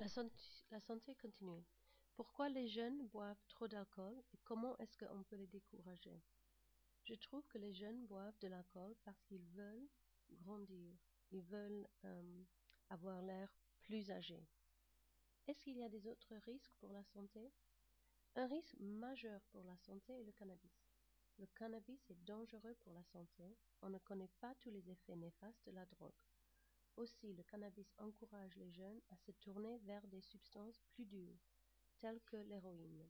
La santé, la santé continue. Pourquoi les jeunes boivent trop d'alcool et comment est-ce qu'on peut les décourager? Je trouve que les jeunes boivent de l'alcool parce qu'ils veulent grandir, ils veulent euh, avoir l'air plus âgé. Est-ce qu'il y a des autres risques pour la santé? Un risque majeur pour la santé est le cannabis. Le cannabis est dangereux pour la santé. On ne connaît pas tous les effets néfastes de la drogue. Aussi, le cannabis encourage les jeunes à se tourner vers des substances plus dures, telles que l'héroïne.